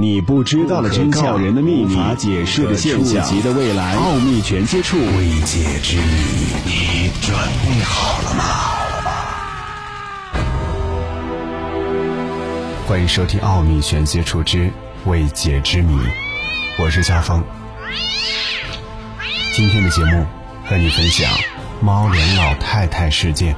你不知道的真相，人的秘密，无法解释的现象，触及的未来，奥秘全接触，未解之谜，你准备好了吗？欢迎收听《奥秘全接触之未解之谜》，我是夏风。今天的节目和你分享猫脸老太太事件。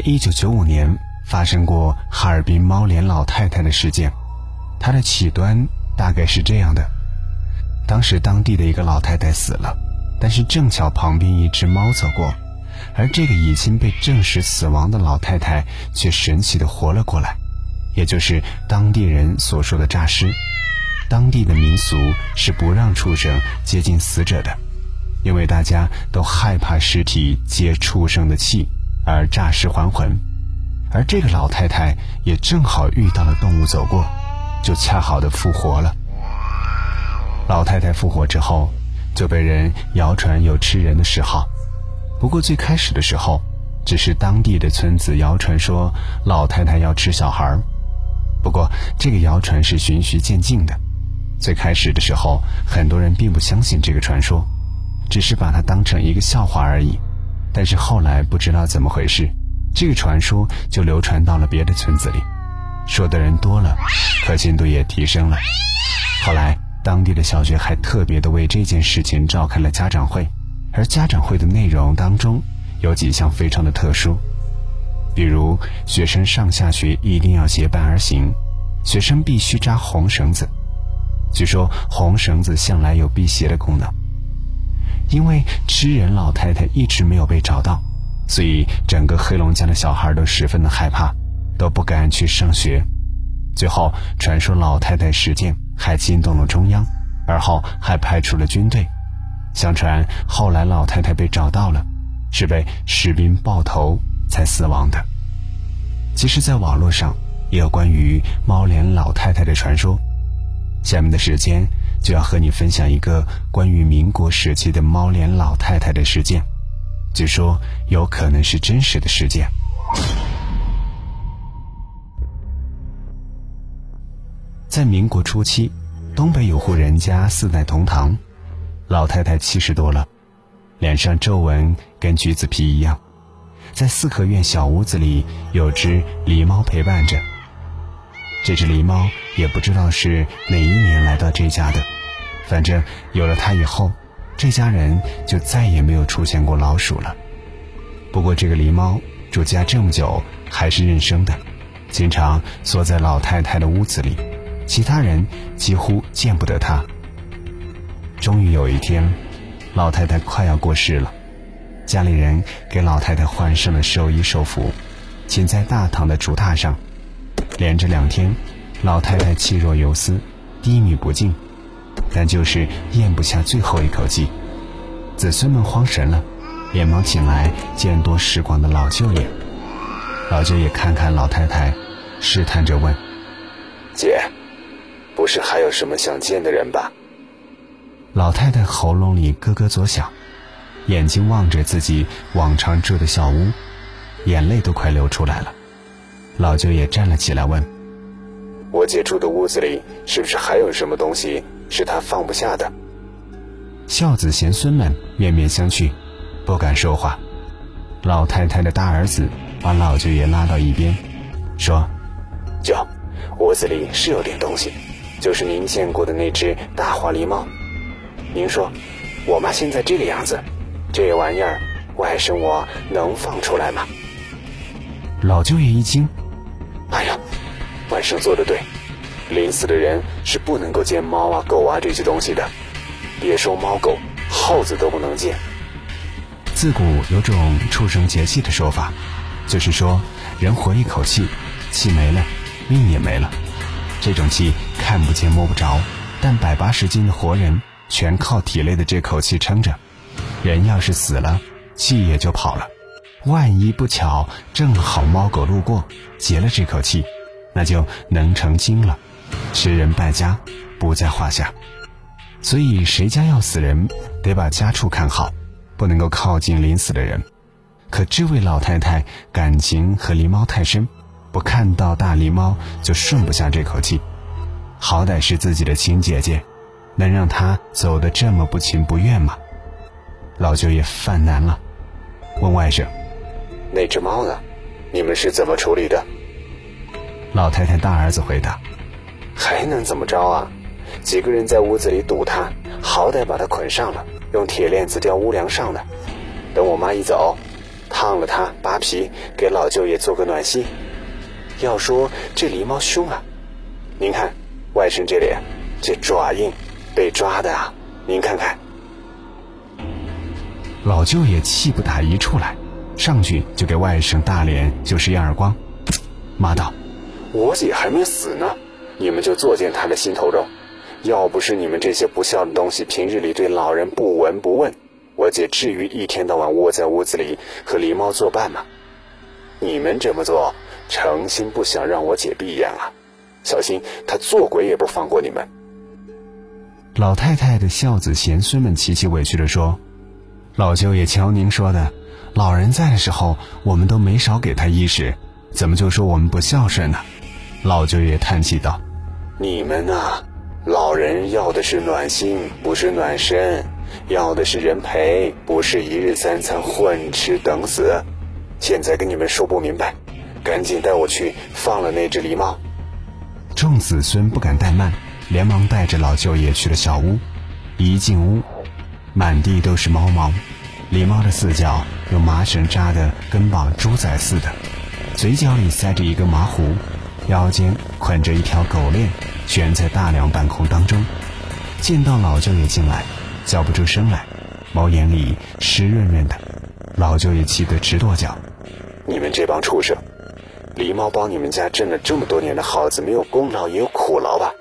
一九九五年，发生过哈尔滨猫脸老太太的事件。它的起端大概是这样的：当时当地的一个老太太死了，但是正巧旁边一只猫走过，而这个已经被证实死亡的老太太却神奇的活了过来，也就是当地人所说的诈尸。当地的民俗是不让畜生接近死者的，因为大家都害怕尸体接畜生的气。而诈尸还魂，而这个老太太也正好遇到了动物走过，就恰好的复活了。老太太复活之后，就被人谣传有吃人的嗜好。不过最开始的时候，只是当地的村子谣传说老太太要吃小孩儿。不过这个谣传是循序渐进的，最开始的时候，很多人并不相信这个传说，只是把它当成一个笑话而已。但是后来不知道怎么回事，这个传说就流传到了别的村子里，说的人多了，可信度也提升了。后来当地的小学还特别的为这件事情召开了家长会，而家长会的内容当中有几项非常的特殊，比如学生上下学一定要结伴而行，学生必须扎红绳子，据说红绳子向来有辟邪的功能。因为吃人老太太一直没有被找到，所以整个黑龙江的小孩都十分的害怕，都不敢去上学。最后，传说老太太事件还惊动了中央，而后还派出了军队。相传后来老太太被找到了，是被士兵爆头才死亡的。其实，在网络上也有关于猫脸老太太的传说。下面的时间。就要和你分享一个关于民国时期的猫脸老太太的事件，据说有可能是真实的事件。在民国初期，东北有户人家四代同堂，老太太七十多了，脸上皱纹跟橘子皮一样，在四合院小屋子里有只狸猫陪伴着。这只狸猫也不知道是哪一年来到这家的，反正有了它以后，这家人就再也没有出现过老鼠了。不过这个狸猫住家这么久还是认生的，经常缩在老太太的屋子里，其他人几乎见不得它。终于有一天，老太太快要过世了，家里人给老太太换上了寿衣寿服，请在大堂的竹榻上。连着两天，老太太气若游丝，低语不进，但就是咽不下最后一口气。子孙们慌神了，连忙请来见多识广的老舅爷。老舅爷看看老太太，试探着问：“姐，不是还有什么想见的人吧？”老太太喉咙里咯咯作响，眼睛望着自己往常住的小屋，眼泪都快流出来了。老舅爷站了起来，问：“我姐住的屋子里是不是还有什么东西是她放不下的？”孝子贤孙们面面相觑，不敢说话。老太太的大儿子把老舅爷拉到一边，说：“舅，屋子里是有点东西，就是您见过的那只大花狸猫。您说，我妈现在这个样子，这玩意儿外甥我能放出来吗？”老舅爷一惊。哎呀，外甥做的对，临死的人是不能够见猫啊、狗啊这些东西的，别说猫狗，耗子都不能见。自古有种畜生节气的说法，就是说人活一口气，气没了，命也没了。这种气看不见摸不着，但百八十斤的活人全靠体内的这口气撑着。人要是死了，气也就跑了。万一不巧正好猫狗路过，劫了这口气，那就能成精了，吃人败家不在话下。所以谁家要死人，得把家畜看好，不能够靠近临死的人。可这位老太太感情和狸猫太深，不看到大狸猫就顺不下这口气。好歹是自己的亲姐姐，能让她走得这么不情不愿吗？老舅也犯难了，问外甥：“那只猫呢？你们是怎么处理的？”老太太大儿子回答：“还能怎么着啊？几个人在屋子里堵他，好歹把他捆上了，用铁链子吊屋梁上的。等我妈一走。”烫了他，扒皮，给老舅爷做个暖心。要说这狸猫凶啊，您看外甥这脸，这爪印，被抓的啊！您看看。老舅爷气不打一处来，上去就给外甥大脸就是一耳光，骂道：“我姐还没死呢，你们就作践她的心头肉。要不是你们这些不孝的东西，平日里对老人不闻不问。”我姐至于一天到晚窝在屋子里和狸猫作伴吗？你们这么做，诚心不想让我姐闭眼啊！小心她做鬼也不放过你们。老太太的孝子贤孙们齐齐委屈地说：“老舅爷，瞧您说的，老人在的时候，我们都没少给他衣食，怎么就说我们不孝顺呢？”老舅爷叹气道：“你们呐，老人要的是暖心，不是暖身。”要的是人陪，不是一日三餐混吃等死。现在跟你们说不明白，赶紧带我去放了那只狸猫。众子孙不敢怠慢，连忙带着老舅爷去了小屋。一进屋，满地都是猫毛，狸猫的四脚用麻绳扎的跟绑猪仔似的，嘴角里塞着一个麻壶，腰间捆着一条狗链，悬在大梁半空当中。见到老舅爷进来。叫不出声来，猫眼里湿润润的，老舅爷气得直跺脚。你们这帮畜生，狸猫帮你们家挣了这么多年的耗子，没有功劳也有苦劳吧？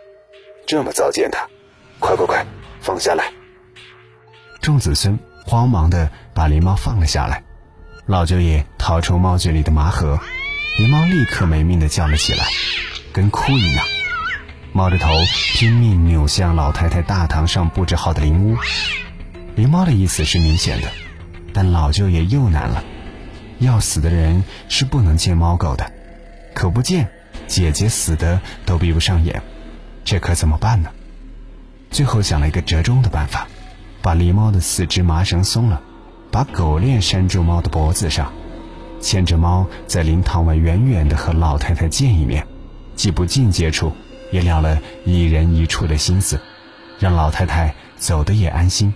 这么糟践它，快快快，放下来！众子孙慌忙的把狸猫放了下来。老舅爷掏出猫嘴里的麻盒，狸猫立刻没命的叫了起来，跟哭一样。猫着头拼命扭向老太太大堂上布置好的灵屋，狸猫的意思是明显的，但老舅爷又难了。要死的人是不能见猫狗的，可不见，姐姐死的都闭不上眼，这可怎么办呢？最后想了一个折中的办法，把狸猫的四只麻绳松了，把狗链拴住猫的脖子上，牵着猫在灵堂外远远的和老太太见一面，既不近接触。也了了一人一处的心思，让老太太走的也安心。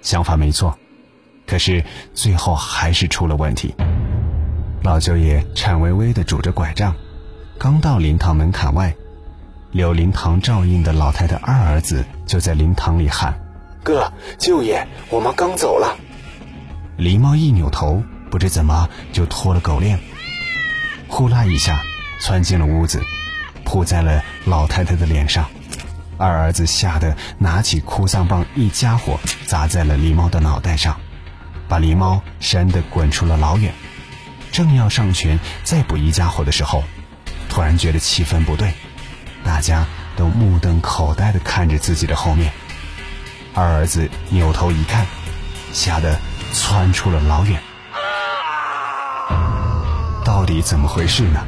想法没错，可是最后还是出了问题。老舅爷颤巍巍地拄着拐杖，刚到灵堂门槛外，留灵堂照应的老太太二儿子就在灵堂里喊：“哥，舅爷，我妈刚走了。”狸猫一扭头，不知怎么就脱了狗链，呼啦一下窜进了屋子。扑在了老太太的脸上，二儿子吓得拿起哭丧棒，一家伙砸在了狸猫的脑袋上，把狸猫扇得滚出了老远。正要上拳再补一家伙的时候，突然觉得气氛不对，大家都目瞪口呆地看着自己的后面。二儿子扭头一看，吓得窜出了老远。到底怎么回事呢？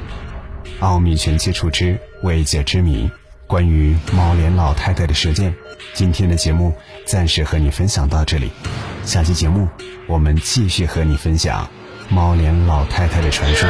奥秘全接触之未解之谜，关于猫脸老太太的事件，今天的节目暂时和你分享到这里。下期节目我们继续和你分享猫脸老太太的传说。